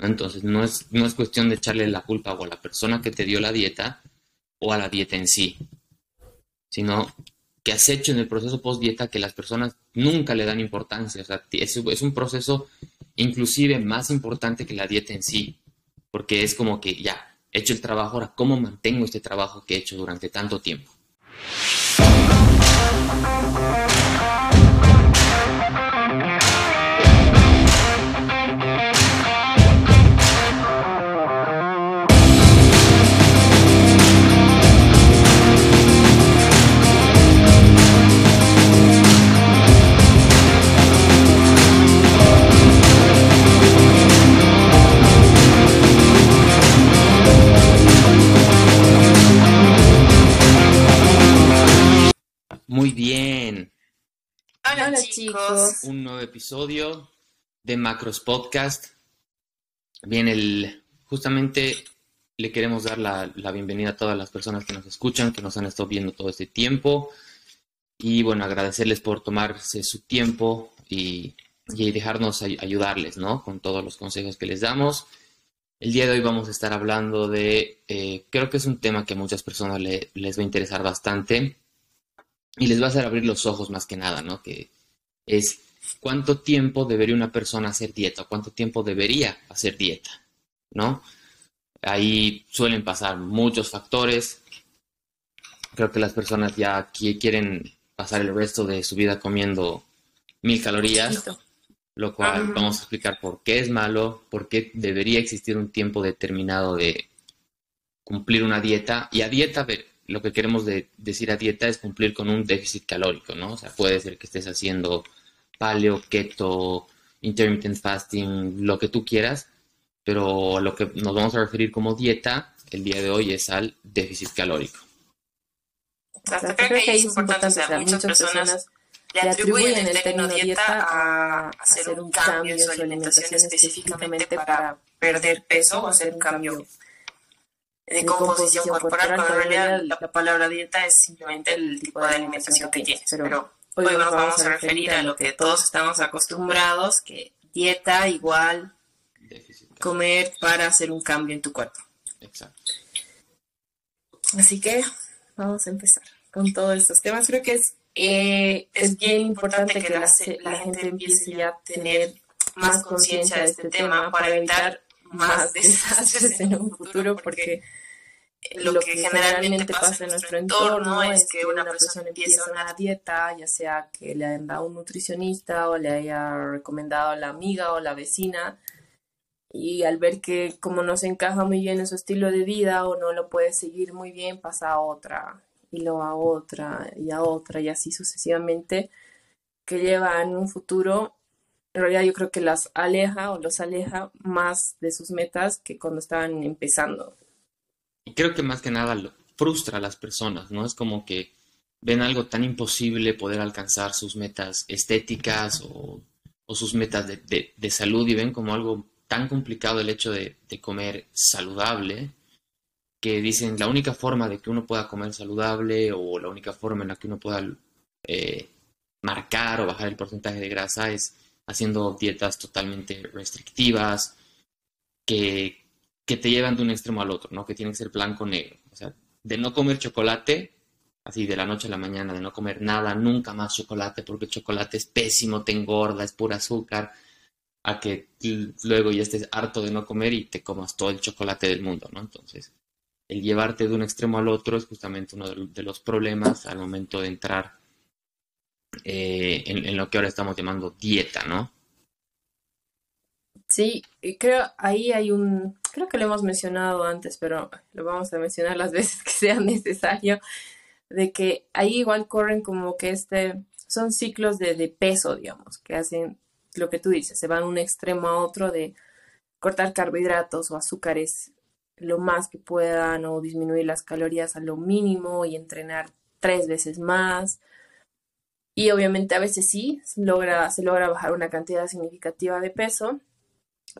Entonces, no es, no es cuestión de echarle la culpa o a la persona que te dio la dieta o a la dieta en sí, sino que has hecho en el proceso post-dieta que las personas nunca le dan importancia. O sea, es, un proceso inclusive más importante que la dieta en sí, porque es como que ya, he hecho el trabajo, ahora cómo mantengo este trabajo que he hecho durante tanto tiempo. Muy bien. Hola, chicos. Un nuevo episodio de Macros Podcast. Bien, el, justamente le queremos dar la, bienvenida a todas las personas que nos escuchan, que nos han estado viendo todo este tiempo. Y bueno, agradecerles por tomarse su tiempo y, dejarnos ayudarles, ¿no? Con todos los consejos que les damos. El día de hoy vamos a estar hablando de, eh, creo que es un tema que a muchas personas les va a interesar bastante y les va a hacer abrir los ojos más que nada, ¿no? Que es cuánto tiempo debería una persona hacer dieta, cuánto tiempo debería hacer dieta, ¿no? Ahí suelen pasar muchos factores. Creo que las personas ya quieren pasar el resto de su vida comiendo mil calorías, lo cual vamos a explicar por qué es malo, por qué debería existir un tiempo determinado de cumplir una dieta. Y a dieta, lo que queremos decir a dieta es cumplir con un déficit calórico, ¿no? O sea, puede ser que estés haciendo paleo, keto, intermittent fasting, lo que tú quieras, pero lo que nos vamos a referir como dieta el día de hoy es al déficit calórico. Creo que es importante, o sea, muchas personas le atribuyen el término dieta a hacer un cambio en su alimentación específicamente para perder peso o hacer un cambio de composición corporal, cuando en realidad la palabra dieta es simplemente el tipo de alimentación que tienes. Pero hoy nos vamos a referir a lo que todos estamos acostumbrados, que dieta igual comer para hacer un cambio en tu cuerpo. Exacto. Así que vamos a empezar con todos estos temas. Creo que es, eh, es bien importante que la, la gente empiece ya a tener más conciencia de este tema para evitar más desastres en un futuro, porque lo que generalmente pasa en nuestro entorno es que una persona empieza una dieta, ya sea que le hayan dado un nutricionista o le haya recomendado a la amiga o la vecina, y al ver que como no se encaja muy bien en su estilo de vida o no lo puede seguir muy bien, pasa a otra y luego a otra y a otra y así sucesivamente, que lleva en un futuro, en realidad yo creo que las aleja o los aleja más de sus metas que cuando estaban empezando. Y creo que más que nada frustra a las personas, ¿no? Es como que ven algo tan imposible poder alcanzar sus metas estéticas o, sus metas de, salud y ven como algo tan complicado el hecho de, comer saludable que dicen la única forma de que uno pueda comer saludable o la única forma en la que uno pueda eh, marcar o bajar el porcentaje de grasa es haciendo dietas totalmente restrictivas que, que te llevan de un extremo al otro, ¿no? Que tiene que ser blanco-negro. O sea, de no comer chocolate, así de la noche a la mañana, de no comer nada, nunca más chocolate, porque el chocolate es pésimo, te engorda, es pura azúcar, a que luego ya estés harto de no comer y te comas todo el chocolate del mundo, ¿no? Entonces, el llevarte de un extremo al otro es justamente uno de los problemas al momento de entrar eh, en, en, lo que ahora estamos llamando dieta, ¿no? Sí, creo ahí hay un, creo que lo hemos mencionado antes, pero lo vamos a mencionar las veces que sea necesario, de que ahí igual corren como que este, son ciclos de, de peso, digamos, que hacen lo que tú dices, se van de un extremo a otro de cortar carbohidratos o azúcares lo más que puedan o disminuir las calorías a lo mínimo y entrenar tres veces más. Y obviamente a veces sí, logra, se logra bajar una cantidad significativa de peso,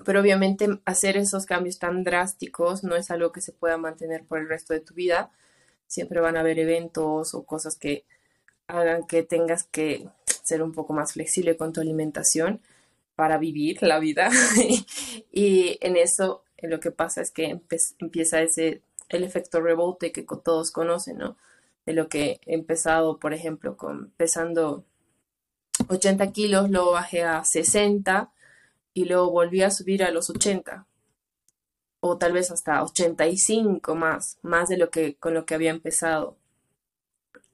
pero obviamente hacer esos cambios tan drásticos no es algo que se pueda mantener por el resto de tu vida. Siempre van a haber eventos o cosas que hagan que tengas que ser un poco más flexible con tu alimentación. para vivir la vida. y en eso lo que pasa es que empieza ese, el efecto rebote que todos conocen, ¿no? De lo que he empezado, por ejemplo, con pesando 80 kilos, luego bajé a 60 y luego volví a subir a los 80 o tal vez hasta 85 más, más de lo que con lo que había empezado.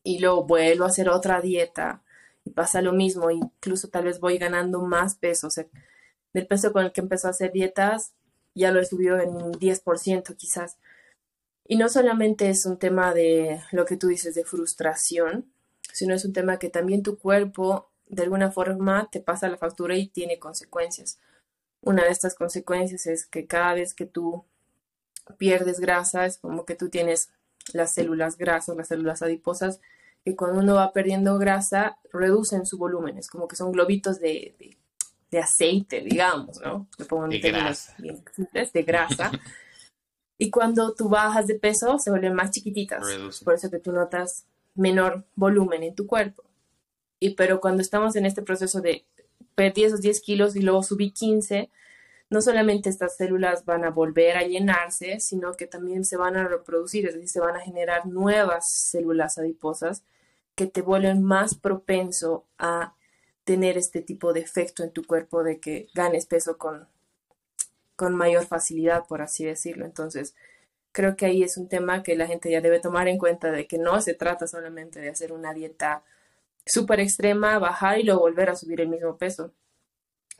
Y luego vuelvo a hacer otra dieta y pasa lo mismo, incluso tal vez voy ganando más peso, o sea, del peso con el que empezó a hacer dietas ya lo he subido en un 10% quizás. Y no solamente es un tema de lo que tú dices de frustración, sino es un tema que también tu cuerpo de alguna forma te pasa la factura y tiene consecuencias. Una de estas consecuencias es que cada vez que tú pierdes grasa, es como que tú tienes las células grasas, las células adiposas, que cuando uno va perdiendo grasa, reducen su volumen, es como que son globitos de, aceite, digamos, ¿no? Le pongo de grasa. de grasa. Y cuando tú bajas de peso, se vuelven más chiquititas. Por eso que tú notas menor volumen en tu cuerpo. Y pero cuando estamos en este proceso de perdí esos 10 kilos y luego subí 15, no solamente estas células van a volver a llenarse, sino que también se van a reproducir, es decir, se van a generar nuevas células adiposas que te vuelven más propenso a tener este tipo de efecto en tu cuerpo de que ganes peso con, con mayor facilidad, por así decirlo. Entonces, creo que ahí es un tema que la gente ya debe tomar en cuenta de que no se trata solamente de hacer una dieta súper extrema, bajar y luego volver a subir el mismo peso,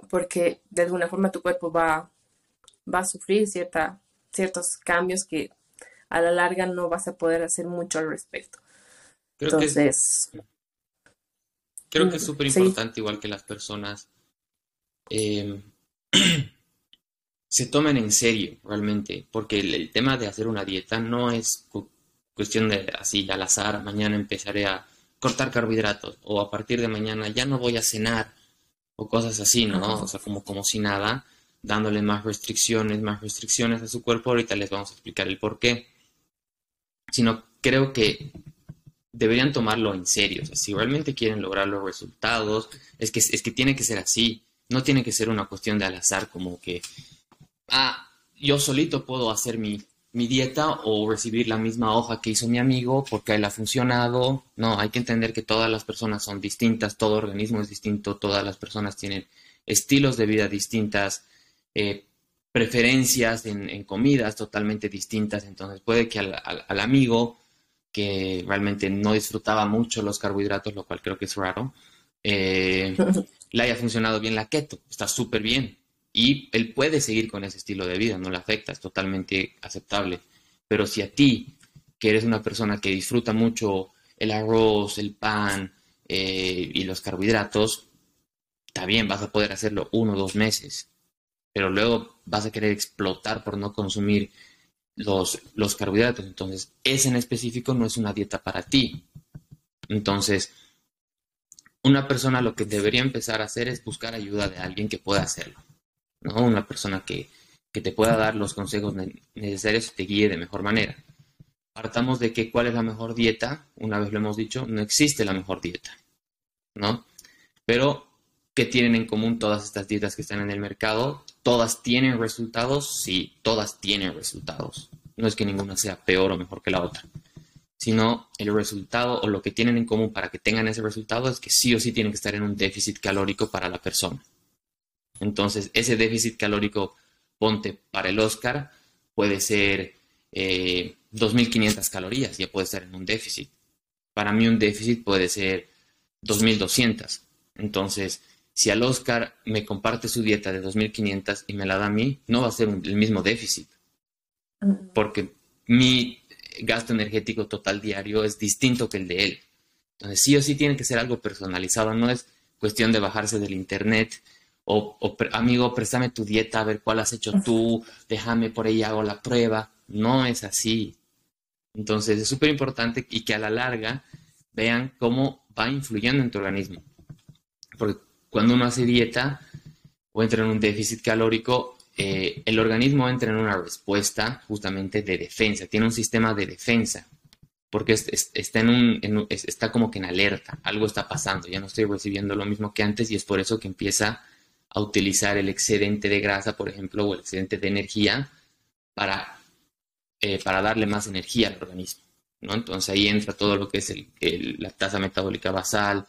porque de alguna forma tu cuerpo va, va a sufrir cierta, ciertos cambios que a la larga no vas a poder hacer mucho al respecto. Entonces... creo que es súper importante, igual que las personas, em, se tomen en serio realmente, porque el, tema de hacer una dieta no es cuestión de así al azar, mañana empezaré a cortar carbohidratos o a partir de mañana ya no voy a cenar o cosas así, ¿no? O sea, como, como si nada, dándole más restricciones, más restricciones a su cuerpo. Ahorita les vamos a explicar el por qué. Sino creo que deberían tomarlo en serio. O sea, si realmente quieren lograr los resultados, es que, es que tiene que ser así. No tiene que ser una cuestión de al azar, como que, ah, yo solito puedo hacer mi, mi dieta o recibir la misma hoja que hizo mi amigo porque a él ha funcionado. No, hay que entender que todas las personas son distintas, todo organismo es distinto, todas las personas tienen estilos de vida distintas, eh, preferencias en, comidas totalmente distintas. Entonces puede que al, amigo que realmente no disfrutaba mucho los carbohidratos, lo cual creo que es raro, eh, le haya funcionado bien la keto, está súper bien y él puede seguir con ese estilo de vida, no le afecta, es totalmente aceptable. Pero si a ti, que eres una persona que disfruta mucho el arroz, el pan eh, y los carbohidratos, está bien, vas a poder hacerlo uno o dos meses, pero luego vas a querer explotar por no consumir los, los carbohidratos. Entonces, ese en específico no es una dieta para ti. Entonces, una persona lo que debería empezar a hacer es buscar ayuda de alguien que pueda hacerlo. Una persona que, te pueda dar los consejos necesarios y te guíe de mejor manera. Partamos de que cuál es la mejor dieta, una vez lo hemos dicho, no existe la mejor dieta, ¿no? Pero, ¿qué tienen en común todas estas dietas que están en el mercado? ¿Todas tienen resultados? Sí, todas tienen resultados. No es que ninguna sea peor o mejor que la otra, sino el resultado o lo que tienen en común para que tengan ese resultado es que sí o sí tienen que estar en un déficit calórico para la persona. Entonces, ese déficit calórico, ponte para el Oscar, puede ser 2.500 eh, calorías, ya puede estar en un déficit. Para mí un déficit puede ser 2.200. Entonces, si al Oscar me comparte su dieta de 2.500 y me la da a mí, no va a ser el mismo déficit. Porque mi gasto energético total diario es distinto que el de él. Entonces, sí o sí tiene que ser algo personalizado, no es cuestión de bajarse del internet o, amigo, préstame tu dieta a ver cuál has hecho tú, déjame por ahí hago la prueba. No es así. Entonces es súper importante y que a la larga vean cómo va influyendo en tu organismo. Porque cuando uno hace dieta o entra en un déficit calórico, eh, el organismo entra en una respuesta justamente de defensa, tiene un sistema de defensa, porque está, en un, está como que en alerta, algo está pasando, ya no estoy recibiendo lo mismo que antes y es por eso que empieza a utilizar el excedente de grasa, por ejemplo, o el excedente de energía para, eh, para darle más energía al organismo. ¿no? Entonces ahí entra todo lo que es la tasa metabólica basal,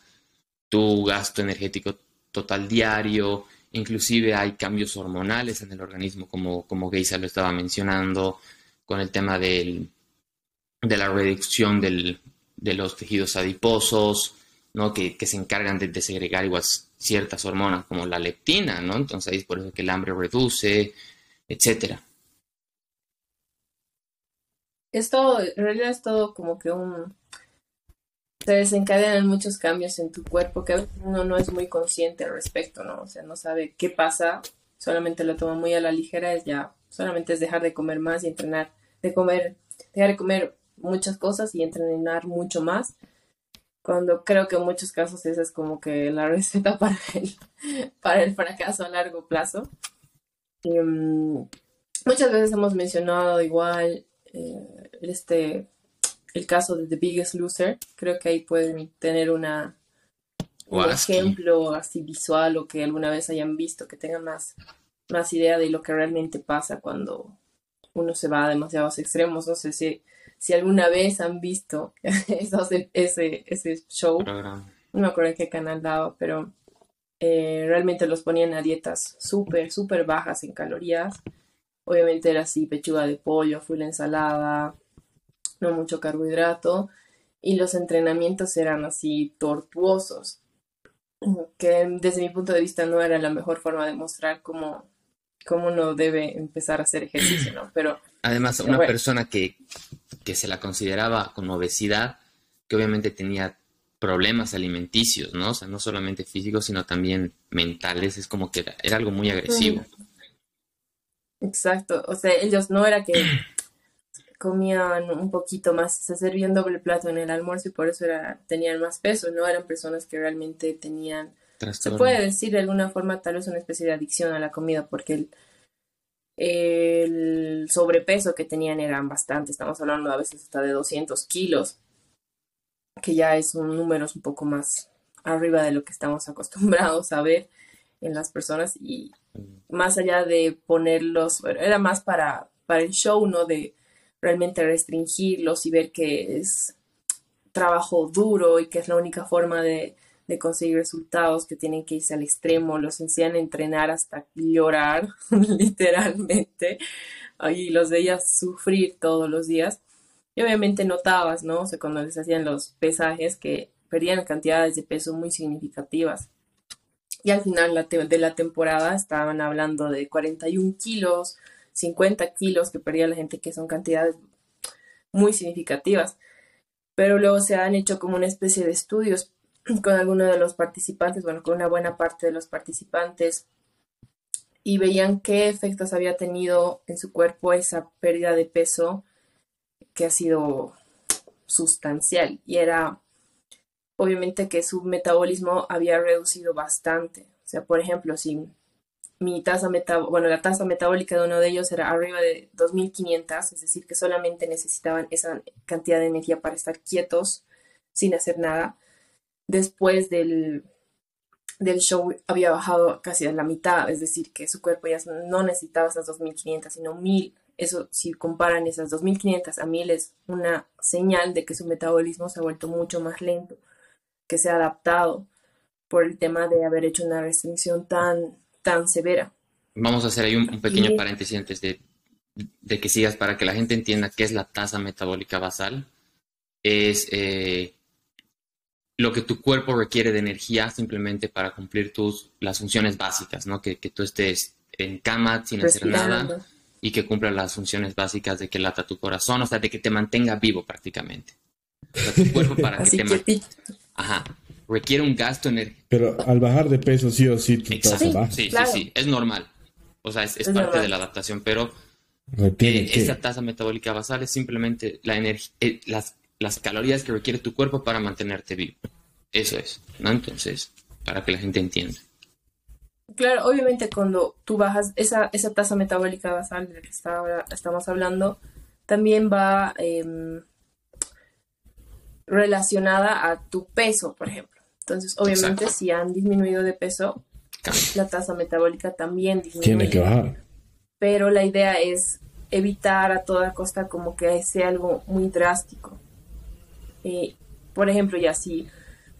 tu gasto energético total diario, inclusive hay cambios hormonales en el organismo, como, como Geisa lo estaba mencionando, con el tema del, de la reducción de los tejidos adiposos, ¿no? que, se encargan de, segregar igual ciertas hormonas como la leptina, ¿no? Entonces ahí es por eso que el hambre reduce, etcétera. Esto, en realidad es todo como que un... Se desencadenan muchos cambios en tu cuerpo que uno no es muy consciente al respecto, ¿no? O sea, no sabe qué pasa, solamente lo toma muy a la ligera, es ya, solamente es dejar de comer más y entrenar, de comer, dejar de comer muchas cosas y entrenar mucho más cuando creo que en muchos casos esa es como que la receta para el, para el fracaso a largo plazo. Mm, muchas veces hemos mencionado igual eh, este, el caso de The Biggest Loser. Creo que ahí pueden tener una, un ejemplo así visual o que alguna vez hayan visto, que tengan más, más idea de lo que realmente pasa cuando uno se va a demasiados extremos. No sé si si alguna vez han visto ese, ese show, no me acuerdo en qué canal daba, pero eh, realmente los ponían a dietas súper, súper bajas en calorías. Obviamente era así, pechuga de pollo, full ensalada, no mucho carbohidrato. Y los entrenamientos eran así tortuosos, que desde mi punto de vista no era la mejor forma de mostrar cómo, cómo uno debe empezar a hacer ejercicio, ¿no? Pero... Además, una persona que que se la consideraba con obesidad, que obviamente tenía problemas alimenticios, ¿no? O sea, no solamente físicos, sino también mentales, es como que era, algo muy agresivo. Exacto, o sea, ellos no era que comían un poquito más, se servían doble plato en el almuerzo y por eso era, tenían más peso, no eran personas que realmente tenían, se puede decir de alguna forma tal vez una especie de adicción a la comida, porque el, el sobrepeso que tenían eran bastante, estamos hablando a veces hasta de 200 kilos, que ya es un número un poco más arriba de lo que estamos acostumbrados a ver en las personas y más allá de ponerlos, era más para, para el show, ¿no? De realmente restringirlos y ver que es trabajo duro y que es la única forma de, de conseguir resultados, que tienen que irse al extremo, los enseñan a entrenar hasta llorar, literalmente, y los veías sufrir todos los días. Y obviamente notabas, ¿no? O sea, cuando les hacían los pesajes que perdían cantidades de peso muy significativas. Y al final de la temporada estaban hablando de 41 kilos, 50 kilos que perdía la gente, que son cantidades muy significativas. Pero luego se han hecho como una especie de estudios con algunos de los participantes, bueno, con una buena parte de los participantes, y veían qué efectos había tenido en su cuerpo esa pérdida de peso que ha sido sustancial y era obviamente que su metabolismo había reducido bastante. O sea, por ejemplo, si mi tasa bueno, la tasa metabólica de uno de ellos era arriba de 2500, es decir, que solamente necesitaban esa cantidad de energía para estar quietos sin hacer nada después del, del show había bajado casi a la mitad, es decir, que su cuerpo ya no necesitaba esas 2.500, sino 1.000. Eso, si comparan esas 2.500 a 1.000, es una señal de que su metabolismo se ha vuelto mucho más lento, que se ha adaptado por el tema de haber hecho una restricción tan, tan severa. Vamos a hacer ahí un, pequeño paréntesis antes de, de, que sigas para que la gente entienda qué es la tasa metabólica basal. Es eh, lo que tu cuerpo requiere de energía simplemente para cumplir tus, las funciones básicas, ¿no? Que, que tú estés en cama sin hacer nada y que cumpla las funciones básicas de que lata tu corazón, o sea, de que te mantenga vivo prácticamente. O sea, tu cuerpo para que te Ajá. Requiere un gasto energético. Pero al bajar de peso, sí o sí, tu tasa Sí, sí, sí. Es normal. O sea, es, parte de la adaptación, pero eh, esa tasa metabólica basal es simplemente la energía, eh, las las calorías que requiere tu cuerpo para mantenerte vivo. Eso es, ¿no? Entonces, para que la gente entienda. Claro, obviamente cuando tú bajas esa, esa tasa metabólica basal de la que estamos hablando, también va em, relacionada a tu peso, por ejemplo. Entonces, obviamente, si han disminuido de peso, la tasa metabólica también disminuye. Tiene que bajar. Pero la idea es evitar a toda costa como que sea algo muy drástico. Eh, por ejemplo, ya si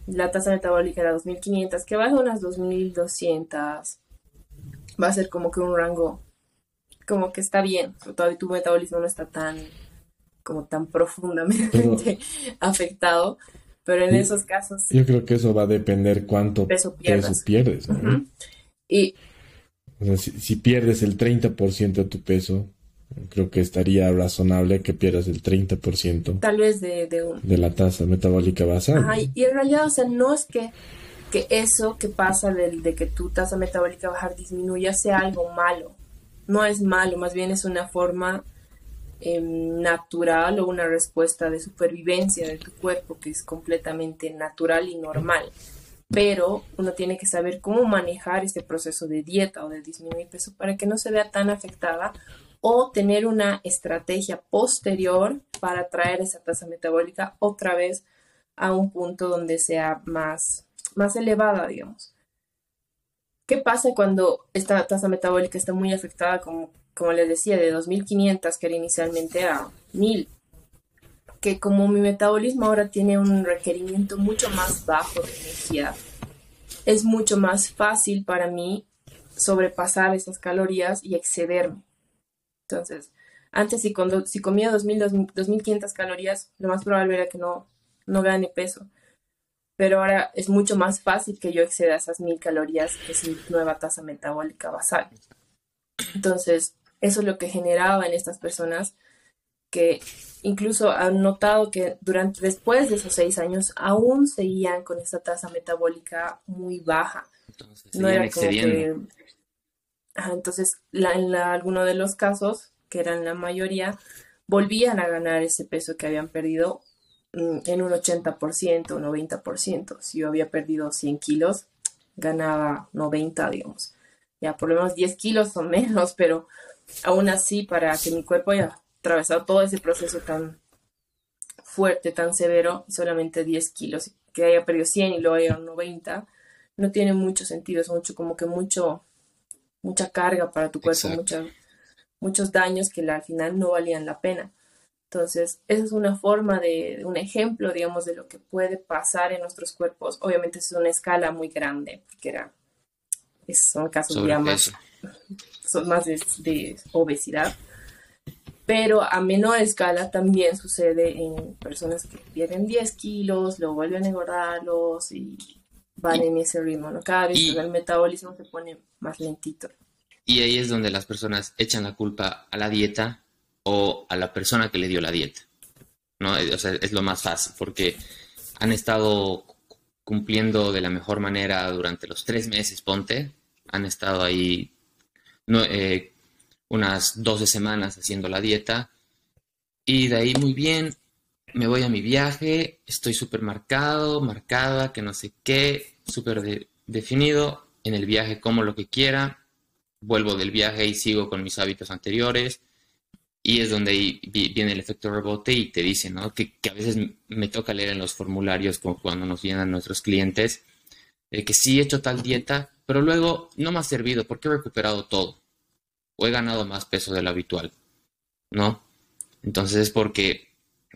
la tasa metabólica era 2500, que baje unas 2200, va a ser como que un rango como que está bien, todavía tu metabolismo no está tan como tan profundamente afectado, pero en esos casos... Yo creo que eso va a depender cuánto peso, pierdes. Y... si, pierdes el 30% de tu peso, creo que estaría razonable que pierdas el 30%. Tal vez de, de, la tasa metabólica basal. y en realidad, o sea, no es que, que eso que pasa de, de que tu tasa metabólica bajar disminuya sea algo malo. No es malo, más bien es una forma Em, natural o una respuesta de supervivencia de tu cuerpo que es completamente natural y normal. Pero uno tiene que saber cómo manejar este proceso de dieta o de disminuir peso para que no se vea tan afectada o tener una estrategia posterior para traer esa tasa metabólica otra vez a un punto donde sea más, más elevada, digamos. ¿Qué pasa cuando esta tasa metabólica está muy afectada, como como les decía, de 2.500 que era inicialmente a 1.000. Que como mi metabolismo ahora tiene un requerimiento mucho más bajo de energía, es mucho más fácil para mí sobrepasar esas calorías y excederme. Entonces, antes si, cuando, si comía 2.000, 2.500 calorías, lo más probable era que no, no gane peso. Pero ahora es mucho más fácil que yo exceda esas 1.000 calorías, que es mi nueva tasa metabólica basal. Entonces, eso es lo que generaba en estas personas que incluso han notado que durante después de esos seis años aún seguían con esta tasa metabólica muy baja. Entonces, no era como que, entonces en alguno de los casos, que eran la mayoría, volvían a ganar ese peso que habían perdido mm, en un 80%, un 90%. Si yo había perdido 100 kilos, ganaba 90, digamos. Ya por lo menos 10 kilos o menos, pero aún así, para que mi cuerpo haya atravesado todo ese proceso tan fuerte, tan severo, solamente 10 kilos, que haya perdido 100 y luego haya 90, no tiene mucho sentido, es mucho como que mucho, mucha carga para tu cuerpo, muchos daños que al final no valían la pena. Entonces, esa es una forma de, un ejemplo, digamos, de lo que puede pasar en nuestros cuerpos. Obviamente es una escala muy grande, porque era, son casos ya más, son más de, obesidad. Pero a menor escala también sucede en personas que pierden 10 kilos, luego vuelven a engordarlos y van en ese ritmo. ¿no? Cada vez el metabolismo se pone más lentito. Y ahí es donde las personas echan la culpa a la dieta o a la persona que le dio la dieta. ¿no? O sea, es lo más fácil porque han estado cumpliendo de la mejor manera durante los tres meses, ponte, han estado ahí eh, unas 12 semanas haciendo la dieta. Y de ahí muy bien, me voy a mi viaje, estoy súper marcado, marcada, que no sé qué, súper definido. En el viaje como lo que quiera, vuelvo del viaje y sigo con mis hábitos anteriores. Y es donde viene el efecto rebote y te dicen, ¿no? Que, a veces me toca leer en los formularios como cuando nos vienen nuestros clientes, eh, que sí he hecho tal dieta, pero luego no me ha servido porque he recuperado todo o he ganado más peso de lo habitual, ¿no? Entonces es porque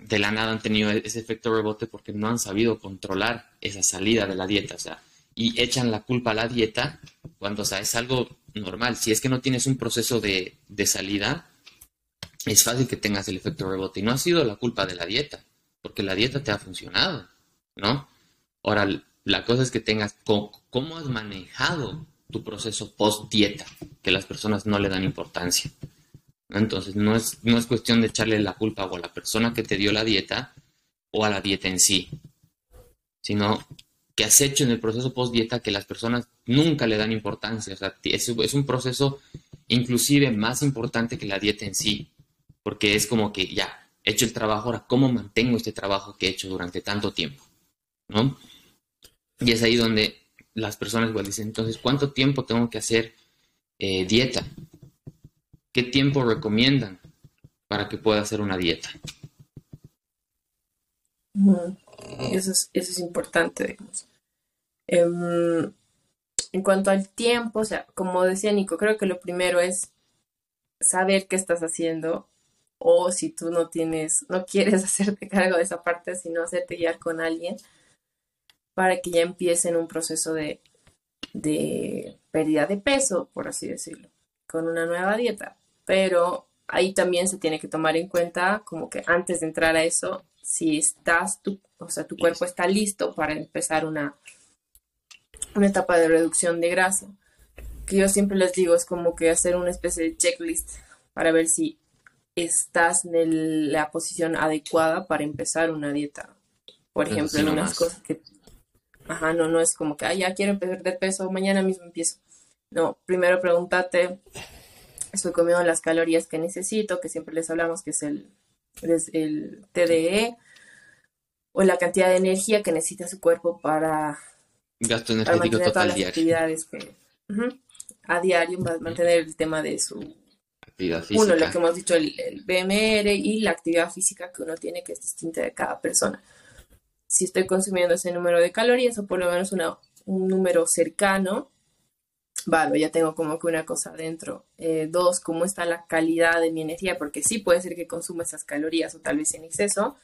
de la nada han tenido ese efecto rebote porque no han sabido controlar esa salida de la dieta, o sea, y echan la culpa a la dieta cuando, o sea, es algo normal. Si es que no tienes un proceso de, de salida, es fácil que tengas el efecto rebote y no ha sido la culpa de la dieta, porque la dieta te ha funcionado, ¿no? Ahora, la cosa es que tengas cómo, has manejado tu proceso post dieta, que las personas no le dan importancia. Entonces, no es, no es cuestión de echarle la culpa o a la persona que te dio la dieta o a la dieta en sí, sino que has hecho en el proceso post dieta que las personas nunca le dan importancia. O sea, es, es un proceso inclusive más importante que la dieta en sí, porque es como que ya, he hecho el trabajo, ahora, ¿cómo mantengo este trabajo que he hecho durante tanto tiempo? ¿No? Y es ahí donde las personas igual dicen, entonces, ¿cuánto tiempo tengo que hacer eh, dieta? ¿Qué tiempo recomiendan para que pueda hacer una dieta? Eso es, eso es importante, digamos. Em, en cuanto al tiempo, o sea, como decía Nico, creo que lo primero es saber qué estás haciendo o si tú no tienes, no quieres hacerte cargo de esa parte, sino hacerte guiar con alguien para que ya empiecen un proceso de, de pérdida de peso, por así decirlo, con una nueva dieta. Pero ahí también se tiene que tomar en cuenta como que antes de entrar a eso, si estás, tu, o sea, tu cuerpo está listo para empezar una, una etapa de reducción de grasa. Que yo siempre les digo, es como que hacer una especie de checklist para ver si estás en la posición adecuada para empezar una dieta. Por ejemplo, en unas cosas que... Ajá, no, no es como que, ah, ya quiero perder peso, mañana mismo empiezo. No, primero pregúntate, estoy comiendo las calorías que necesito, que siempre les hablamos que es el, el TDE, o la cantidad de energía que necesita su cuerpo para, Gasto energético total todas las actividades que, a diario, mantener el tema de su uno, lo que hemos dicho, el, BMR y la actividad física que uno tiene, que es distinta de cada persona. Si estoy consumiendo ese número de calorías o por lo menos una, un número cercano, vale, ya tengo como que una cosa adentro. Eh, dos, cómo está la calidad de mi energía, porque sí puede ser que consuma esas calorías o tal vez en exceso,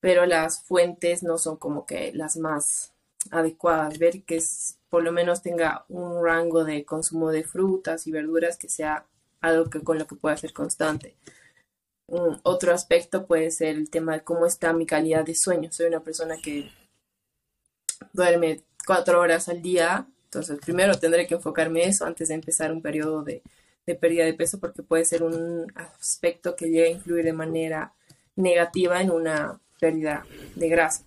pero las fuentes no son como que las más adecuadas. Ver que por lo menos tenga un rango de consumo de frutas y verduras que sea algo que con lo que pueda ser constante. otro aspecto puede ser el tema de cómo está mi calidad de sueño. Soy una persona que duerme cuatro horas al día, entonces primero tendré que enfocarme eso antes de empezar un periodo de, de pérdida de peso porque puede ser un aspecto que llegue a influir de manera negativa en una pérdida de grasa.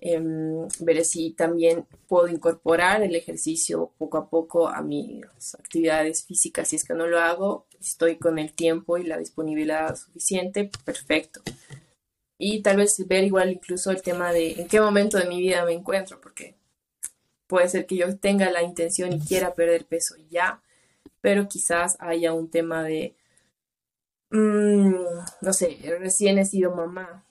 Em, ver si también puedo incorporar el ejercicio poco a poco a mis actividades físicas. Si es que no lo hago, estoy con el tiempo y la disponibilidad suficiente, perfecto. Y tal vez ver igual incluso el tema de en qué momento de mi vida me encuentro, porque puede ser que yo tenga la intención y quiera perder peso ya, pero quizás haya un tema de, mm, no sé, recién he sido mamá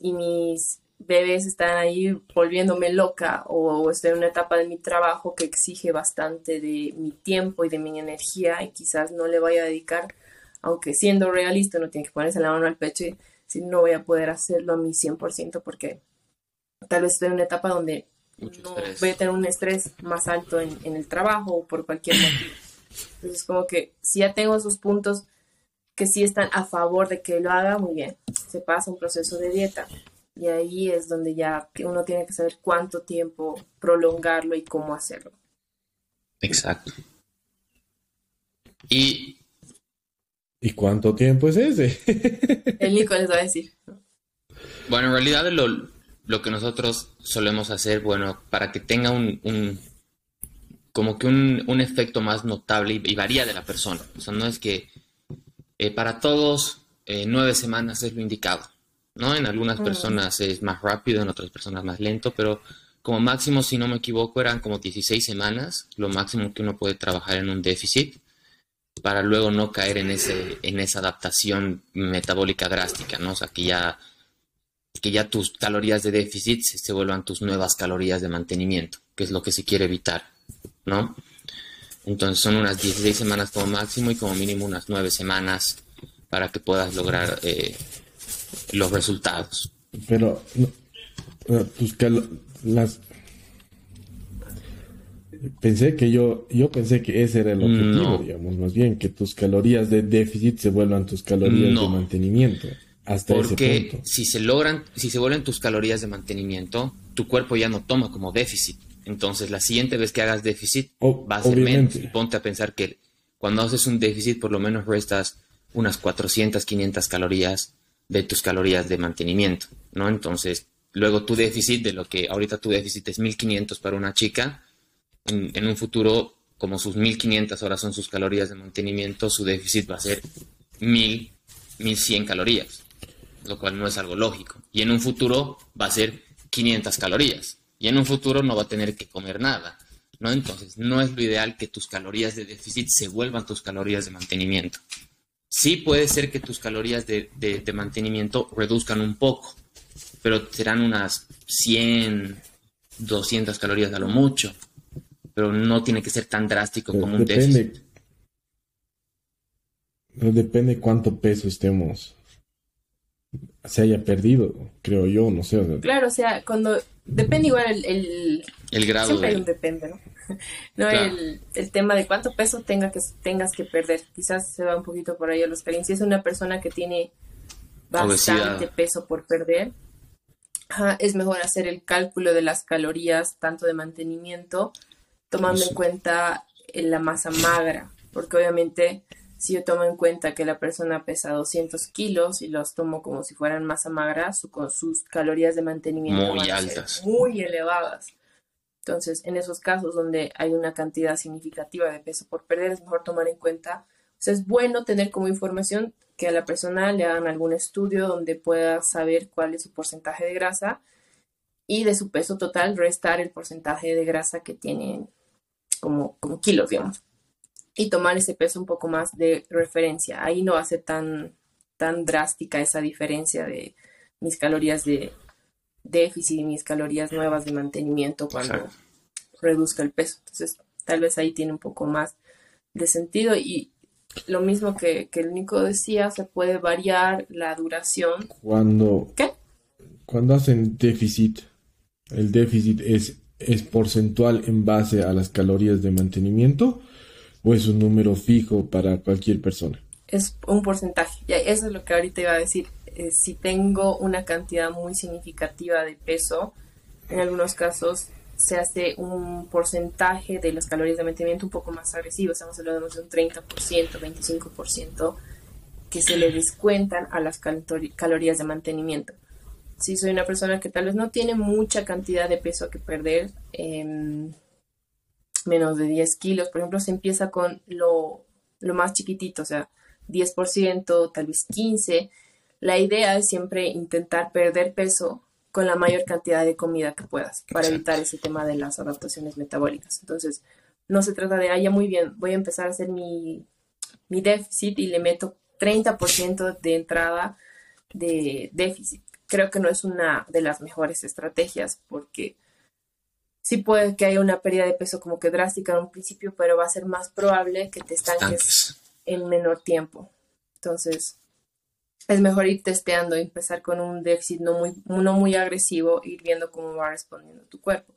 y mis bebés están ahí volviéndome loca o estoy en una etapa de mi trabajo que exige bastante de mi tiempo y de mi energía y quizás no le vaya a dedicar, aunque siendo realista no tiene que ponerse la mano al pecho y si no voy a poder hacerlo a mi 100% porque tal vez estoy en una etapa donde no voy a tener un estrés más alto en, en el trabajo o por cualquier motivo. Entonces como que si ya tengo esos puntos que sí están a favor de que lo haga, muy bien, se pasa un proceso de dieta y ahí es donde ya uno tiene que saber cuánto tiempo prolongarlo y cómo hacerlo. Exacto. Y... ¿Y cuánto tiempo es ese? El Nico les va a decir. Bueno, en realidad lo, lo que nosotros solemos hacer, bueno, para que tenga un, un como que un, un, efecto más notable y, varía de la persona. O sea, no es que eh, para todos eh, nueve semanas es lo indicado. ¿no? En algunas personas es más rápido, en otras personas más lento, pero como máximo, si no me equivoco, eran como 16 semanas, lo máximo que uno puede trabajar en un déficit para luego no caer en, ese, en esa adaptación metabólica drástica, ¿no? O sea, que ya, que ya tus calorías de déficit se, vuelvan tus nuevas calorías de mantenimiento, que es lo que se quiere evitar, ¿no? Entonces son unas 16 semanas como máximo y como mínimo unas 9 semanas para que puedas lograr eh, los resultados. Pero las pensé que yo yo pensé que ese era el objetivo, digamos, más bien que tus calorías de déficit se vuelvan tus calorías de mantenimiento. Hasta Porque si se logran, si se vuelven tus calorías de mantenimiento, tu cuerpo ya no toma como déficit. Entonces, la siguiente vez que hagas déficit va a ser menos. Y ponte a pensar que cuando haces un déficit, por lo menos restas unas 400, 500 calorías de tus calorías de mantenimiento, ¿no? Entonces, luego tu déficit, de lo que ahorita tu déficit es 1500 para una chica, en, un futuro, como sus 1500 horas son sus calorías de mantenimiento, su déficit va a ser 1000, 1100 calorías, lo cual no es algo lógico. Y en un futuro va a ser 500 calorías. Y en un futuro no va a tener que comer nada, ¿no? Entonces, no es lo ideal que tus calorías de déficit se vuelvan tus calorías de mantenimiento. Sí puede ser que tus calorías de, mantenimiento reduzcan un poco, pero serán unas 100, 200 calorías a lo mucho. pero no tiene que ser tan drástico como un depende, Depende cuánto peso estemos se haya perdido, creo yo, no sé. claro, o sea, cuando depende igual el, el, grado siempre depende, ¿no? no el, el, tema de cuánto peso tenga que, tengas que perder. Quizás se va un poquito por ahí a los calientes. Si es una persona que tiene bastante peso por perder, es mejor hacer el cálculo de las calorías, tanto de mantenimiento, tomando en cuenta la masa magra, porque obviamente si yo tomo en cuenta que la persona pesa 200 kilos y los tomo como si fueran masa magra, su, con sus calorías de mantenimiento muy altas, muy elevadas. Entonces, en esos casos donde hay una cantidad significativa de peso por perder, es mejor tomar en cuenta, o sea, es bueno tener como información que a la persona le hagan algún estudio donde pueda saber cuál es su porcentaje de grasa y de su peso total restar el porcentaje de grasa que tienen como, como kilos, digamos y tomar ese peso un poco más de referencia. Ahí no va a ser tan, tan drástica esa diferencia de mis calorías de déficit y mis calorías nuevas de mantenimiento cuando reduzca el peso. Entonces, tal vez ahí tiene un poco más de sentido y lo mismo que, que el Nico decía, se puede variar la duración. Cuando, ¿Qué? Cuando hacen déficit, el déficit es, es porcentual en base a las calorías de mantenimiento o es un número fijo para cualquier persona? Es un porcentaje. Y eso es lo que ahorita iba a decir. Eh, si tengo una cantidad muy significativa de peso, en algunos casos se hace un porcentaje de las calorías de mantenimiento un poco más agresivo, estamos hablando de un 30%, 25% que se le descuentan a las calorías de mantenimiento. Si soy una persona que tal vez no tiene mucha cantidad de peso que perder, eh, menos de 10 kilos, por ejemplo, se empieza con lo, más chiquitito, o sea, 10%, tal vez 15%. La idea es siempre intentar perder peso con la mayor cantidad de comida que puedas para evitar ese tema de las adaptaciones metabólicas. Entonces, no se trata de, ah, ya muy bien, voy a empezar a hacer mi, mi déficit y le meto 30% de entrada de déficit. Creo que no es una de las mejores estrategias porque sí puede que haya una pérdida de peso como que drástica en un principio, pero va a ser más probable que te estanques, en menor tiempo. Entonces, es mejor ir testeando, empezar con un déficit no muy, no muy agresivo, ir viendo cómo va respondiendo tu cuerpo.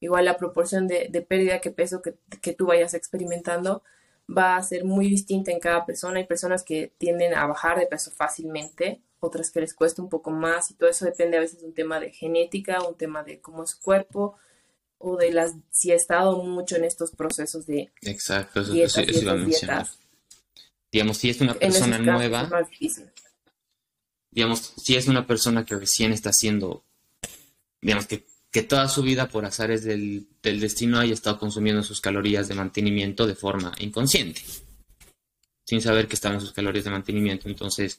Igual la proporción de, pérdida de peso que, que, tú vayas experimentando va a ser muy distinta en cada persona. Hay personas que tienden a bajar de peso fácilmente, otras que les cuesta un poco más y todo eso depende a veces de un tema de genética, un tema de cómo es su cuerpo, o de las si ha estado mucho en estos procesos de Exacto, eso, dietas, Digamos, si es una persona nueva, digamos, si es una persona que recién está haciendo, digamos, que, que toda su vida por azares del, del destino haya estado consumiendo sus calorías de mantenimiento de forma inconsciente, sin saber que estaban sus calorías de mantenimiento. Entonces,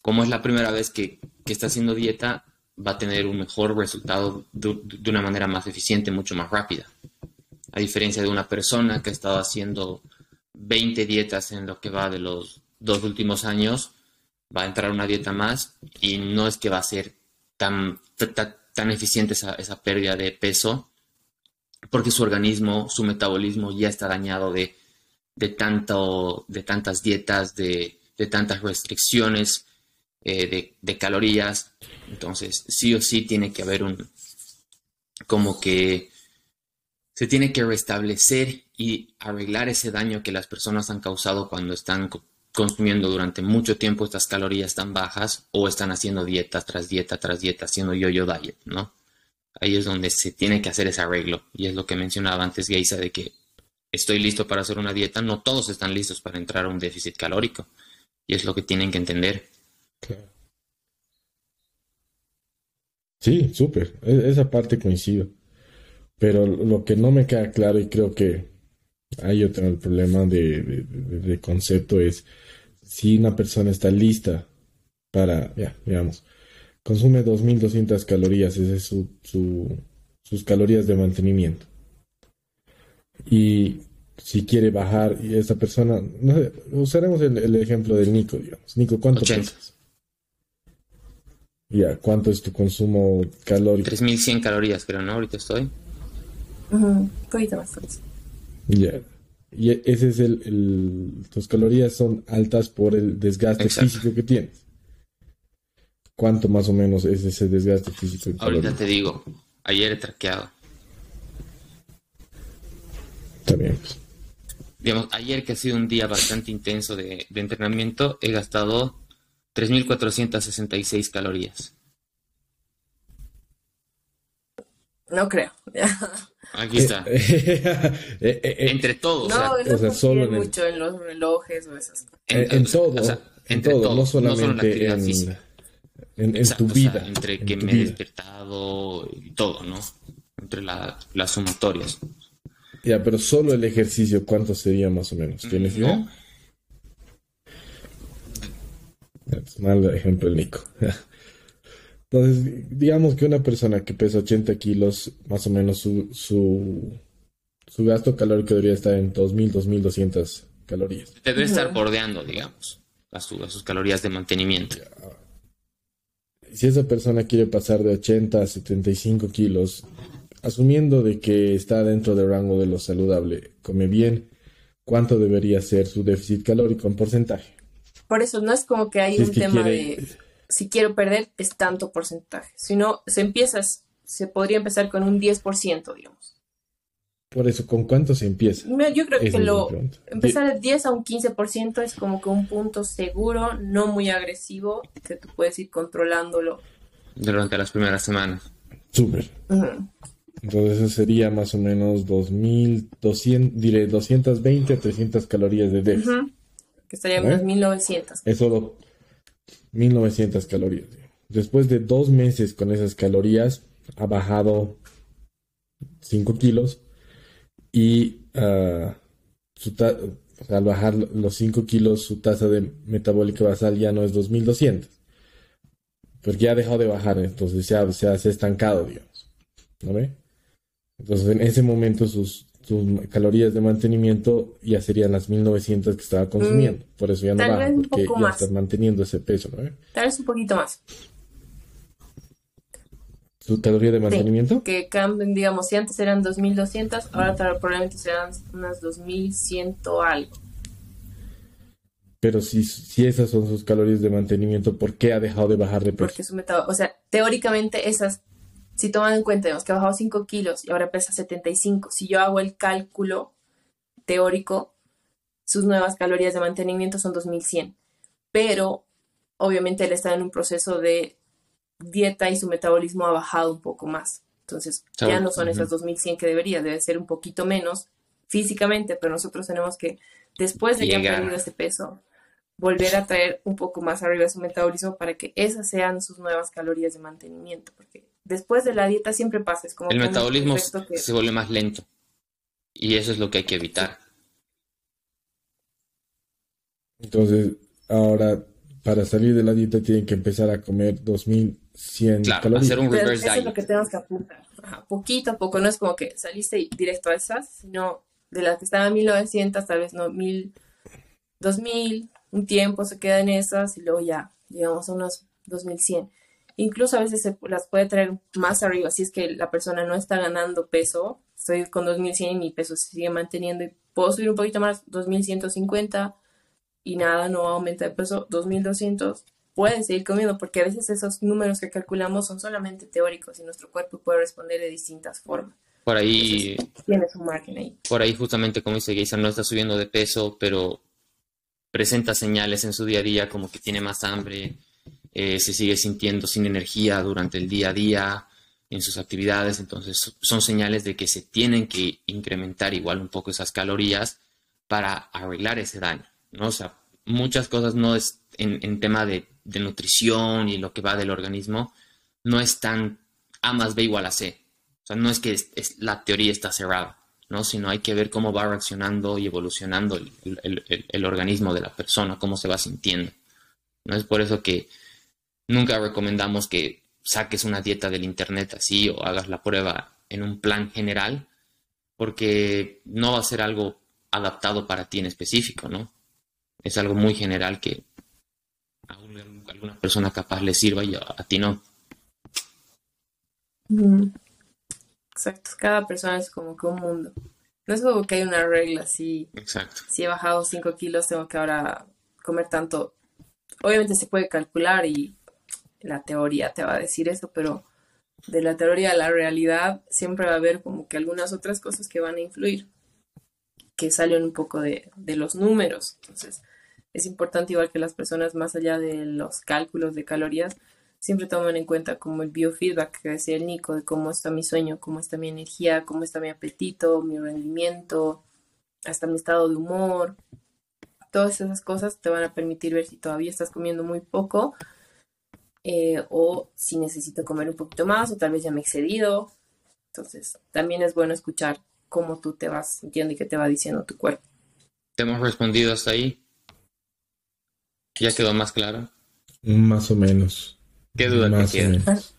como es la primera vez que, que está haciendo dieta, va a tener un mejor resultado de, una manera más eficiente, mucho más rápida. A diferencia de una persona que ha estado haciendo 20 dietas en lo que va de los dos últimos años, va a entrar una dieta más y no es que va a ser tan, tan, eficiente esa, esa, pérdida de peso, porque su organismo, su metabolismo ya está dañado de, de, tanto, de tantas dietas, de, de tantas restricciones eh, de, de, calorías. Entonces, sí o sí tiene que haber un, como que se tiene que restablecer y arreglar ese daño que las personas han causado cuando están consumiendo durante mucho tiempo estas calorías tan bajas o están haciendo dieta tras dieta tras dieta, haciendo yo-yo diet, ¿no? Ahí es donde se tiene que hacer ese arreglo. Y es lo que mencionaba antes Geisa de que estoy listo para hacer una dieta. No todos están listos para entrar a un déficit calórico. Y es lo que tienen que entender. Sí, súper. E-, esa parte coincido. Pero lo que no me queda claro y creo que ahí yo tengo el problema de, concepto es si una persona está lista para, ya, digamos, consume 2.200 calorías, ese es su, sus calorías de mantenimiento. Y si quiere bajar y esa persona, no sé, usaremos el, ejemplo del Nico, digamos. Nico, ¿cuánto pesas? Ya, ¿cuánto es tu consumo calórico? 3100 calorías, creo, ¿no? Ahorita estoy. un poquito más. Ya. Y ese es el, Tus calorías son altas por el desgaste físico que tienes. ¿Cuánto más o menos es ese desgaste físico? Ahorita te digo, ayer he traqueado. Está bien. Pues. Digamos, ayer que ha sido un día bastante intenso de, de entrenamiento, he gastado 3.466 calorías. No creo. Aquí está. Eh, eh, eh, entre todos. No, eso solo mucho en los relojes o esas En, todo. en todo, no solamente en, en, tu vida. entre que me he despertado y todo, ¿no? Entre las sumatorias. Ya, pero solo el ejercicio, ¿cuánto sería más o menos? ¿Tienes idea? Es mal ejemplo el Nico. Entonces, digamos que una persona que pesa 80 kilos, más o menos su, su, gasto calórico debería estar en 2.000, 2.200 calorías. Debe estar bordeando, digamos, a, sus calorías de mantenimiento. Si esa persona quiere pasar de 80 a 75 kilos, asumiendo de que está dentro del rango de lo saludable, come bien, ¿cuánto debería ser su déficit calórico en porcentaje? Por eso no es como que hay un tema de si quiero perder es tanto porcentaje. Si no, se empieza, se podría empezar con un 10%, digamos. Por eso, ¿con cuánto se empieza? Yo creo que lo empezar de 10 a un 15% es como que un punto seguro, no muy agresivo, que tú puedes ir controlándolo. Durante las primeras semanas. Súper. Entonces eso sería más o menos 2200, diré 220 a 300 calorías de déficit. Que estaría en 1900. Eso 1900 calorías. Después de dos meses con esas calorías, ha bajado 5 kilos y ah, al bajar los 5 kilos, su tasa de metabólica basal ya no es 2200. Porque ya ha dejado de bajar, entonces ya se ha, estancado, digamos. ¿No ve? Entonces en ese momento sus sus calorías de mantenimiento ya serían las 1900 que estaba consumiendo. Mm, Por eso ya no baja, porque ya estás manteniendo ese peso, ¿no? Tal vez un poquito más. ¿Su caloría de mantenimiento? que cambien, digamos, si antes eran 2200, ahora probablemente serán unas 2100 algo. Pero si, si esas son sus calorías de mantenimiento, ¿por qué ha dejado de bajar de peso? Porque su o sea, teóricamente esas si toman en cuenta que ha bajado 5 kilos y ahora pesa 75, si yo hago el cálculo teórico, sus nuevas calorías de mantenimiento son 2100. Pero obviamente él está en un proceso de dieta y su metabolismo ha bajado un poco más. Entonces ya no son esas 2100 que debería, debe ser un poquito menos físicamente, pero nosotros tenemos que, después de que han perdido ese peso, volver a traer un poco más arriba su metabolismo para que esas sean sus nuevas calorías de mantenimiento, porque después de la dieta siempre pasa. como el metabolismo se vuelve más lento y eso es lo que hay que evitar. Entonces, ahora para salir de la dieta tienen que empezar a comer 2100 claro, calorías. Hacer un reverse eso es lo que tenemos que apuntar. poquito a poco, no es como que saliste directo a esas, sino de las que estaban 1900, tal vez no 1000, 2000, un tiempo se queda en esas y luego ya llegamos a unos 2100 incluso a veces se las puede traer más arriba, si es que la persona no está ganando peso, estoy con 2100 y mi peso se sigue manteniendo y puedo subir un poquito más, 2150 y nada, no aumenta de peso, 2200, pueden seguir comiendo porque a veces esos números que calculamos son solamente teóricos y nuestro cuerpo puede responder de distintas formas. Por ahí... tienes un margen ahí. Por ahí justamente como dice Geisa, no está subiendo de peso, pero presenta señales en su día a día como que tiene más hambre, eh, se sigue sintiendo sin energía durante el día a día en sus actividades, entonces son señales de que se tienen que incrementar igual un poco esas calorías para arreglar ese daño, ¿no? O sea, muchas cosas no es en, tema de, nutrición y lo que va del organismo, no es tan A más B igual a C. No es que la teoría está cerrada, ¿no? Sino hay que ver cómo va reaccionando y evolucionando el organismo de la persona, cómo se va sintiendo. No es por eso que Nunca recomendamos que saques una dieta del internet así o hagas la prueba en un plan general, porque no va a ser algo adaptado para ti en específico, ¿no? Es algo muy general que a alguna persona capaz le sirva y a, ti no. Exacto, cada persona es como que un mundo. No es como que hay una regla así. Exacto. Si he bajado 5 kilos, tengo que ahora comer tanto. Obviamente se puede calcular y la teoría te va a decir eso, pero de la teoría a la realidad siempre va a haber como que algunas otras cosas que van a influir, que salen un poco de, de los números. Entonces, es importante igual que las personas, más allá de los cálculos de calorías, siempre toman en cuenta como el biofeedback que decía el Nico, de cómo está mi sueño, cómo está mi energía, cómo está mi apetito, mi rendimiento, hasta mi estado de humor. Todas esas cosas te van a permitir ver si todavía estás comiendo muy poco eh, o si necesito comer un poquito más o tal vez ya me he excedido. Entonces, también es bueno escuchar cómo tú te vas sintiendo y qué te va diciendo tu cuerpo. ¿Te hemos respondido hasta ahí? ¿Ya quedó más claro? Más o menos. ¿Qué duda Más queda? menos.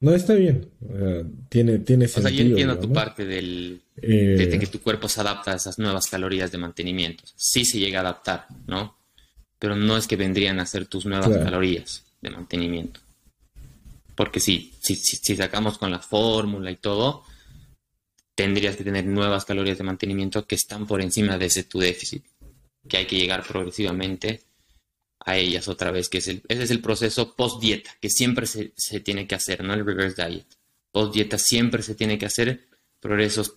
No, está bien. Eh, tiene, tiene O sea, sentido. yo entiendo tu parte del, Eh, de que tu cuerpo se adapta a esas nuevas calorías de mantenimiento. Sí se llega a adaptar, ¿no? Pero no es que vendrían a ser tus nuevas Claro. calorías de mantenimiento. Porque si, si, si, si sacamos con la fórmula y todo, tendrías que tener nuevas calorías de mantenimiento que están por encima de ese tu déficit, que hay que llegar progresivamente a ellas otra vez, que es el, ese es el proceso post-dieta, que siempre se, se tiene que hacer, ¿no? El reverse diet. Post-dieta siempre se tiene que hacer progresos,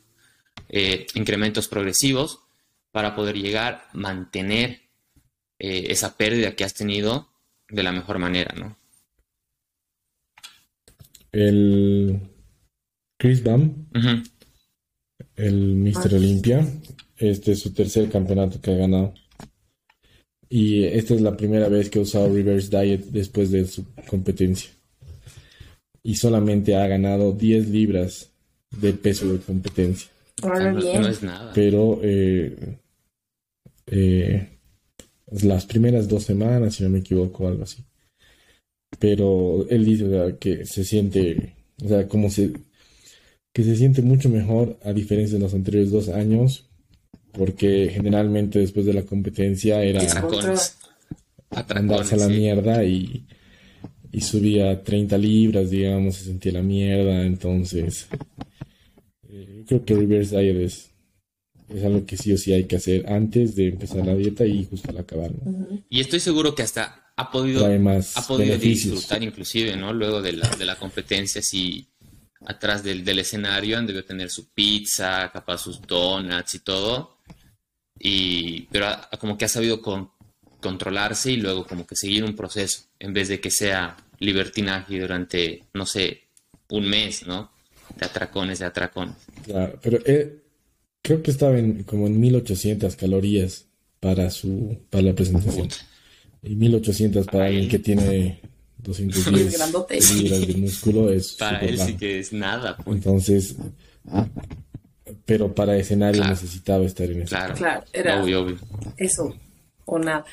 eh, incrementos progresivos para poder llegar, mantener eh, esa pérdida que has tenido de la mejor manera, ¿no? el Chris Bam, Ujú. el Mr. Olympia, este es su tercer campeonato que ha ganado. Y esta es la primera vez que ha usado Reverse Diet después de su competencia. Y solamente ha ganado 10 libras de peso de competencia. No, bien. no es nada. Pero eh, eh, las primeras dos semanas, si no me equivoco, algo así. Pero él dice o sea, que se siente, o sea, como se, que se siente mucho mejor a diferencia de los anteriores dos años, porque generalmente después de la competencia era Atracones. andarse a la sí. mierda y, y subía 30 libras, digamos, se sentía la mierda, entonces eh, creo que reverse diet es, algo que sí o sí hay que hacer antes de empezar la dieta y justo al acabar, ¿no? Y estoy seguro que hasta ha podido, ha podido beneficios. disfrutar inclusive, ¿no? Luego de la, de la competencia, si atrás del, del escenario han debido tener su pizza, capaz sus donuts y todo. Y, pero ha- como que ha sabido con- controlarse y luego como que seguir un proceso, en vez de que sea libertinaje durante, no sé, un mes, ¿no? De atracones, de atracones. Claro, pero eh, creo que estaba en, como en 1800 calorías para su para la presentación. Y 1800 para Ay. alguien que tiene Es 210 grandote. libras de músculo es Para él sí que es nada, pues. Entonces, pero para escenario Claro. necesitaba estar en eso. Claro, Claro, era obvio, obvio. eso o nada.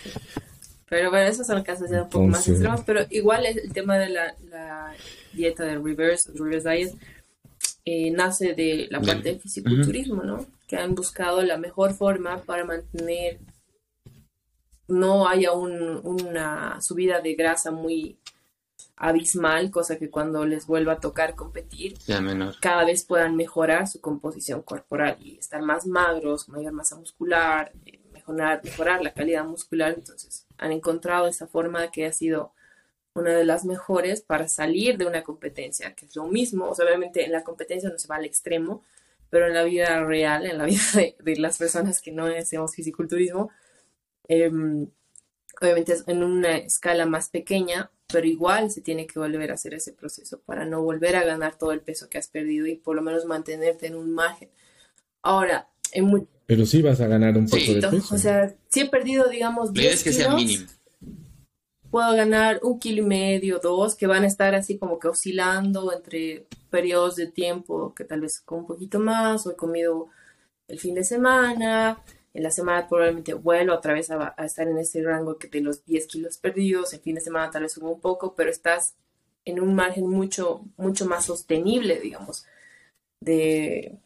Pero bueno, esos son casos ya un poco más extremos, pero igual el tema de la, la dieta del reverse, reverse diet, eh, nace de la parte del fisiculturismo, ¿no? Que han buscado la mejor forma para mantener, no haya un- una subida de grasa muy abismal, cosa que cuando les vuelva a tocar competir, Ya menor. cada vez puedan mejorar su composición corporal y estar más magros, mayor masa muscular, eh, mejorar, mejorar la calidad muscular. Entonces, han encontrado esa forma que ha sido una de las mejores para salir de una competencia, que es lo mismo. O sea, obviamente en la competencia no se va al extremo, pero en la vida real, en la vida de, de las personas que no hacemos fisiculturismo, em, obviamente es en una escala más pequeña, pero igual se tiene que volver a hacer ese proceso para no volver a ganar todo el peso que has perdido y por lo menos mantenerte en un margen. Ahora, en muy Pero sí vas a ganar un poco Sí. de peso. o sea, si he perdido, digamos, La idea 10 es que sea kilos, mínimo. Puedo ganar un kilo y medio, dos, que van a estar así como que oscilando entre periodos de tiempo que tal vez con un poquito más, o he comido el fin de semana, en la semana probablemente vuelvo otra vez a, estar en ese rango que de los 10 kilos perdidos, el fin de semana tal vez subo un poco, pero estás en un margen mucho, mucho más sostenible, digamos, de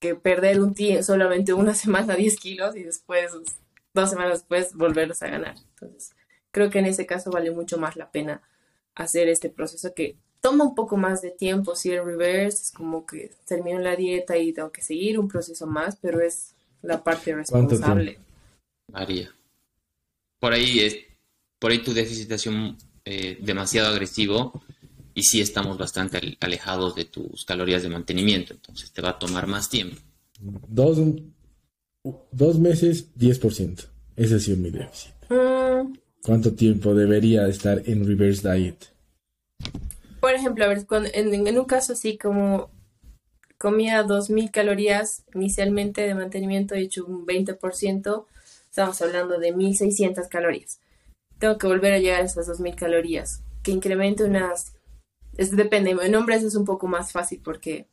que perder un solamente una semana 10 kilos y después, dos semanas después, volverlos a ganar. Entonces, creo que en ese caso vale mucho más la pena hacer este proceso que toma un poco más de tiempo, si el reverse es como que termino la dieta y tengo que seguir un proceso más, pero es la parte responsable. María. Por ahí es, por ahí tu déficit ha sido eh, demasiado agresivo y sí estamos bastante alejados de tus calorías de mantenimiento, entonces te va a tomar más tiempo. Dos, dos meses, 10%. Ese ha sido mi déficit. Mm. ¿Cuánto tiempo debería estar en reverse diet? Por ejemplo, en, un caso así como comía 2.000 calorías inicialmente de mantenimiento y hecho un 20%, estamos hablando de 1.600 calorías. Tengo que volver a llegar a esas 2.000 calorías, que incremente unas... Es, depende, en hombres es un poco más fácil porque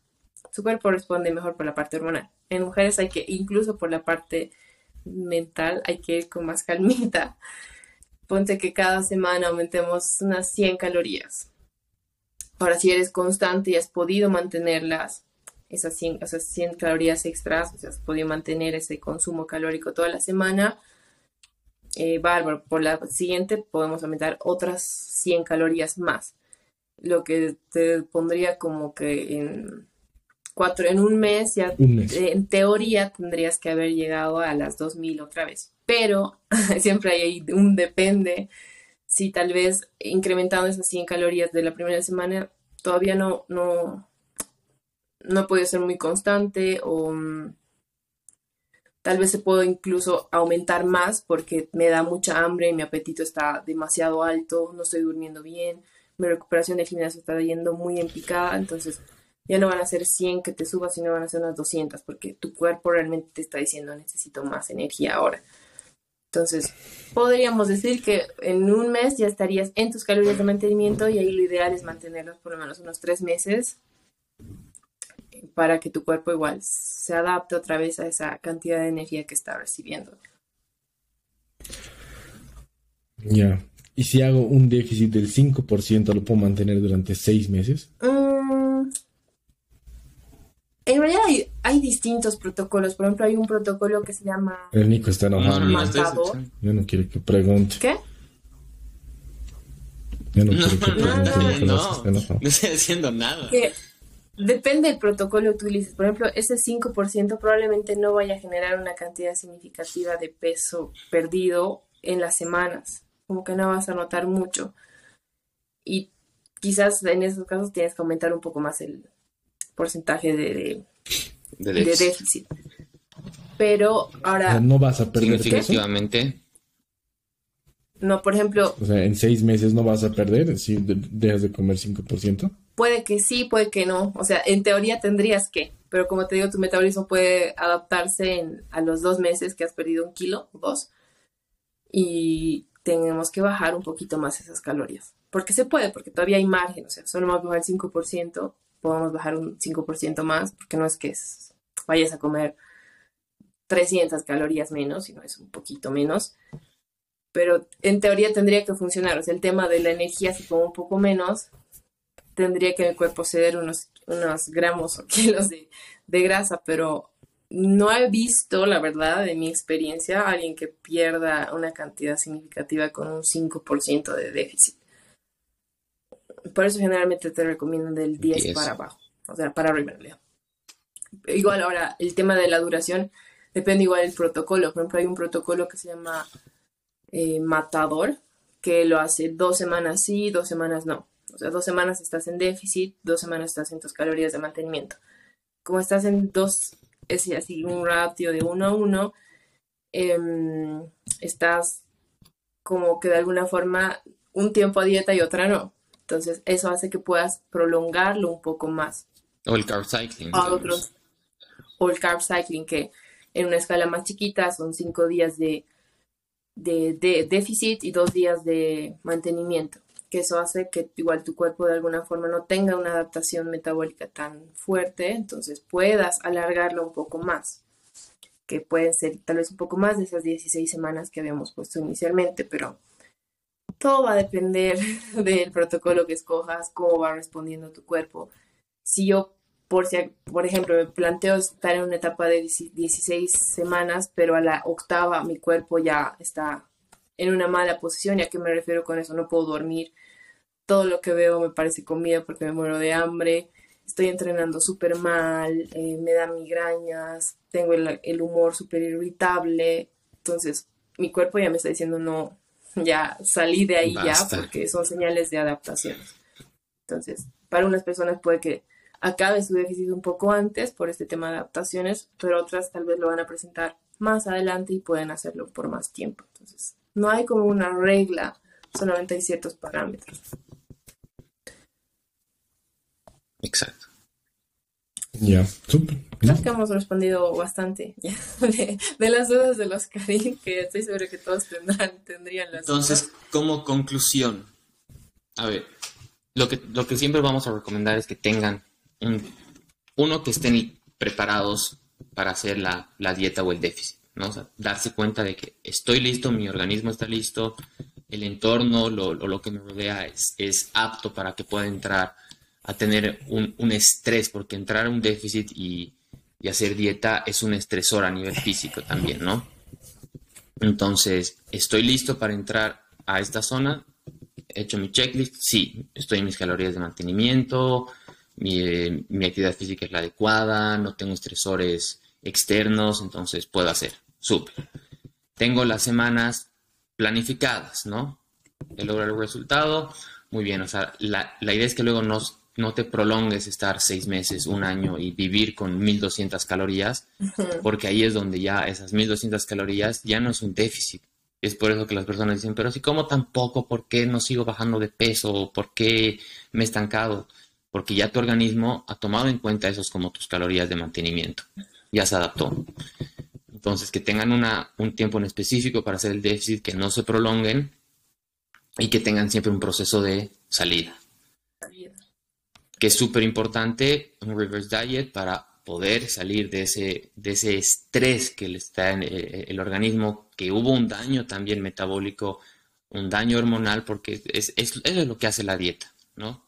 su cuerpo responde mejor por la parte hormonal. En mujeres hay que, incluso por la parte mental, hay que ir con más calmita. Ponte que cada semana aumentemos unas 100 calorías Ahora, si eres constante y has podido mantenerlas, esas 100, esas 100 calorías extras, o sea, has podido mantener ese consumo calórico toda la semana, eh, bárbaro. Por la siguiente podemos aumentar otras 100 calorías más. Lo que te pondría como que en cuatro, en un mes ya, en teoría tendrías que haber llegado a las 2000 otra vez. Pero siempre hay un depende si tal vez incrementando esas 100 calorías de la primera semana todavía no, no, no puede ser muy constante o mm, tal vez se puede incluso aumentar más porque me da mucha hambre, mi apetito está demasiado alto, no estoy durmiendo bien, mi recuperación del gimnasio está yendo muy en picada, entonces ya no van a ser 100 que te subas, sino van a ser unas 200 porque tu cuerpo realmente te está diciendo necesito más energía ahora. Entonces, podríamos decir que en un mes ya estarías en tus calorías de mantenimiento y ahí lo ideal es mantenerlos por lo menos unos tres meses para que tu cuerpo igual se adapte otra vez a esa cantidad de energía que está recibiendo. Ya. ¿Y si hago un déficit del 5%, lo puedo mantener durante seis meses? Mm, en realidad hay, distintos protocolos. Por ejemplo, hay un protocolo que se llama. El Nico está enojado. No, Yo no quiero que pregunte. ¿Qué? Yo no, quiero que pregunte. No, no, no, estoy haciendo nada. depende del protocolo que utilices. Por ejemplo, ese 5% probablemente no vaya a generar una cantidad significativa de peso perdido en las semanas. Como que no vas a notar mucho. Y quizás en esos casos tienes que aumentar un poco más el, porcentaje de, de, déficit. Pero ahora... No vas a perder Significativamente. No, por ejemplo... O sea, en seis meses no vas a perder si dejas de comer 5%. Puede que sí, puede que no. O sea, en teoría tendrías que, pero como te digo, tu metabolismo puede adaptarse a los dos meses que has perdido un kilo o dos. Y tenemos que bajar un poquito más esas calorías. Porque se puede, porque todavía hay margen. O sea, solo más bajar el 5%, podemos bajar un 5% más, porque no es que vayas a comer 300 calorías menos, sino es un poquito menos. Pero en teoría tendría que funcionar. O sea, el tema de la energía, si como un poco menos, tendría que el cuerpo ceder unos, unos gramos o kilos de, de grasa, pero no he visto, la verdad, en mi experiencia, alguien que pierda una cantidad significativa con un 5% de déficit. Por eso generalmente te recomiendan del 10, para abajo, o sea, para arriba Igual ahora, el tema de la duración depende igual del protocolo. Por ejemplo, hay un protocolo que se llama eh, Matador, que lo hace dos semanas sí, dos semanas no. O sea, dos semanas estás en déficit, dos semanas estás en tus calorías de mantenimiento. Como estás en dos, es así, un ratio de uno a uno, em, estás como que de alguna forma un tiempo a dieta y otra no. Entonces, eso hace que puedas prolongarlo un poco más. O el carb cycling. o el carb cycling, que en una escala más chiquita son cinco días de, de, déficit y dos días de mantenimiento. Que eso hace que igual tu cuerpo de alguna forma no tenga una adaptación metabólica tan fuerte, entonces puedas alargarlo un poco más. Que pueden ser tal vez un poco más de esas 16 semanas que habíamos puesto inicialmente, pero todo va a depender del protocolo que escojas, cómo va respondiendo tu cuerpo. Si yo, por, si, por ejemplo, me planteo estar en una etapa de 16 semanas, pero a la octava mi cuerpo ya está en una mala posición, ¿y a qué me refiero con eso? No puedo dormir, todo lo que veo me parece comida porque me muero de hambre, estoy entrenando súper mal, eh, me da migrañas, tengo el, humor súper irritable, entonces mi cuerpo ya me está diciendo no, ya salí de ahí ya porque son señales de adaptación. Entonces, para unas personas puede que acabe su déficit un poco antes por este tema de adaptaciones, pero otras tal vez lo van a presentar más adelante y pueden hacerlo por más tiempo. Entonces, no hay como una regla, solamente hay ciertos parámetros. Exacto. Ya, súper. Creo que hemos respondido bastante de, las dudas de los Karim, que estoy seguro que todos tendrán, tendrían las Entonces, como conclusión, a ver, lo que, lo que siempre vamos a recomendar es que tengan un, uno que estén preparados para hacer la, dieta o el déficit, ¿no? darse cuenta de que estoy listo, mi organismo está listo, el entorno, lo, lo que me rodea es, es apto para que pueda entrar a tener un, estrés, porque entrar a un déficit y, hacer dieta es un estresor a nivel físico también, ¿no? Entonces, ¿estoy listo para entrar a esta zona? ¿He hecho mi checklist? Sí, estoy en mis calorías de mantenimiento, mi, eh, actividad física es la adecuada, no tengo estresores externos, entonces puedo hacer. Súper. Tengo las semanas planificadas, ¿no? He logrado el resultado, muy bien. O sea, la, la idea es que luego nos no te prolongues estar seis meses, un año y vivir con 1200 calorías, porque ahí es donde ya esas 1200 calorías ya no es un déficit. Es por eso que las personas dicen, pero si como tan poco, ¿por qué no sigo bajando de peso? ¿Por qué me he estancado? Porque ya tu organismo ha tomado en cuenta esos como tus calorías de mantenimiento. Ya se adaptó. Entonces, que tengan una, un tiempo en específico para hacer el déficit, que no se prolonguen y que tengan siempre un proceso de salida que es súper importante un reverse diet para poder salir de ese, de ese estrés que le está en eh, el, organismo, que hubo un daño también metabólico, un daño hormonal, porque es, eso es lo que hace la dieta, ¿no?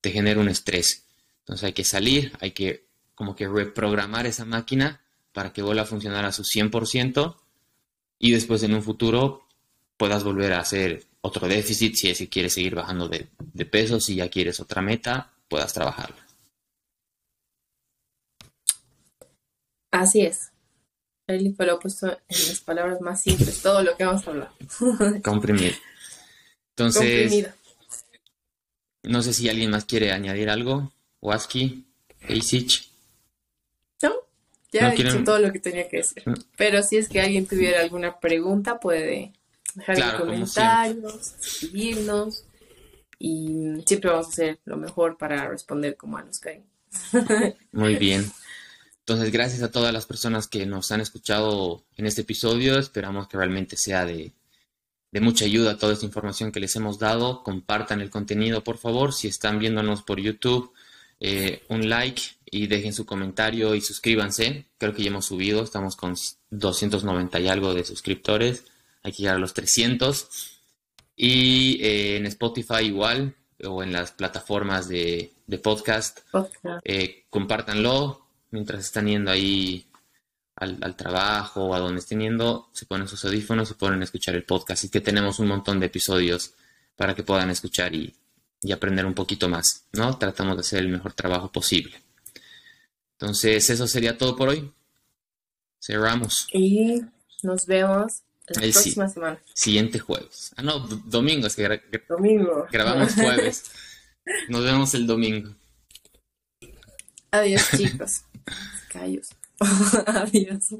Te genera un estrés. Entonces hay que salir, hay que como que reprogramar esa máquina para que vuelva a funcionar a su 100% y después en un futuro puedas volver a hacer otro déficit si es quieres seguir bajando de, de peso, si ya quieres otra meta, puedas trabajarla. Así es. El fue lo puesto en las palabras más simples, todo lo que vamos a hablar. Comprimir. Entonces, no sé si alguien más quiere añadir algo. Waski, Eisich. No, ya he dicho todo lo que tenía que decir. Pero si es que alguien tuviera alguna pregunta, puede dejar en comentarios, escribirnos y siempre vamos a hacer lo mejor para responder como a nos caen. Muy bien. Entonces, gracias a todas las personas que nos han escuchado en este episodio. Esperamos que realmente sea de, mucha ayuda toda esta información que les hemos dado. Compartan el contenido, por favor. Si están viéndonos por YouTube, eh, un like y dejen su comentario y suscríbanse. Creo que ya hemos subido. Estamos con 290 y algo de suscriptores. Hay que llegar a los 300. Y eh, en Spotify igual, o en las plataformas de, podcast, eh, compártanlo mientras están yendo ahí al, trabajo o a donde estén yendo, se ponen sus audífonos y pueden escuchar el podcast. Y que tenemos un montón de episodios para que puedan escuchar y, y aprender un poquito más, ¿no? Tratamos de hacer el mejor trabajo posible. Entonces, eso sería todo por hoy. Cerramos. Y nos vemos la próxima semana. Siguiente jueves. Ah, no, domingo, es que domingo. grabamos jueves. Nos vemos el domingo. Adiós, chicos. Callos. Adiós.